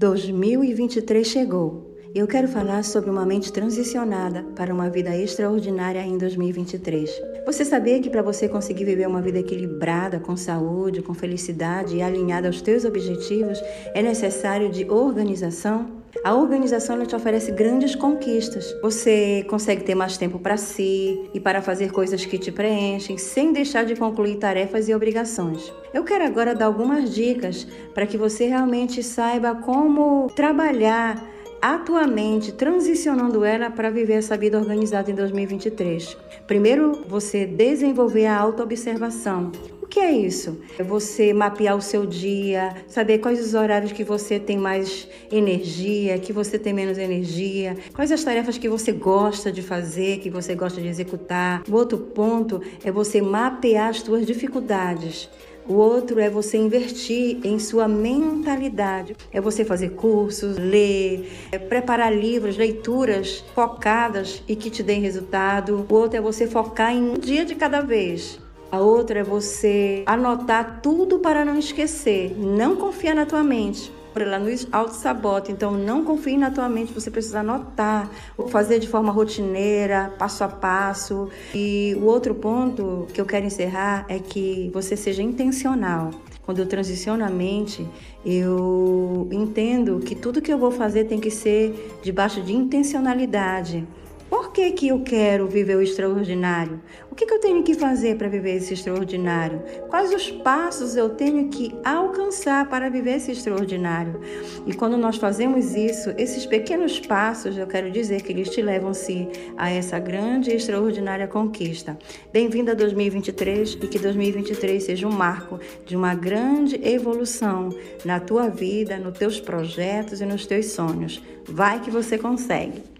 2023 chegou. Eu quero falar sobre uma mente transicionada para uma vida extraordinária em 2023. Você sabia que para você conseguir viver uma vida equilibrada, com saúde, com felicidade e alinhada aos teus objetivos, é necessário de organização? A organização ela te oferece grandes conquistas. Você consegue ter mais tempo para si e para fazer coisas que te preenchem, sem deixar de concluir tarefas e obrigações. Eu quero agora dar algumas dicas para que você realmente saiba como trabalhar atualmente transicionando ela para viver essa vida organizada em 2023. Primeiro, você desenvolver a autoobservação que é isso? É você mapear o seu dia, saber quais os horários que você tem mais energia, que você tem menos energia, quais as tarefas que você gosta de fazer, que você gosta de executar. O outro ponto é você mapear as suas dificuldades. O outro é você invertir em sua mentalidade. É você fazer cursos, ler, é preparar livros, leituras focadas e que te deem resultado. O outro é você focar em um dia de cada vez. A outra é você anotar tudo para não esquecer. Não confia na tua mente. Ela nos auto-sabota, então não confie na tua mente, você precisa anotar, fazer de forma rotineira, passo a passo. E o outro ponto que eu quero encerrar é que você seja intencional. Quando eu transiciono a mente, eu entendo que tudo que eu vou fazer tem que ser debaixo de intencionalidade. Por que, que eu quero viver o extraordinário? O que, que eu tenho que fazer para viver esse extraordinário? Quais os passos eu tenho que alcançar para viver esse extraordinário? E quando nós fazemos isso, esses pequenos passos, eu quero dizer que eles te levam-se a essa grande e extraordinária conquista. Bem-vindo a 2023 e que 2023 seja um marco de uma grande evolução na tua vida, nos teus projetos e nos teus sonhos. Vai que você consegue!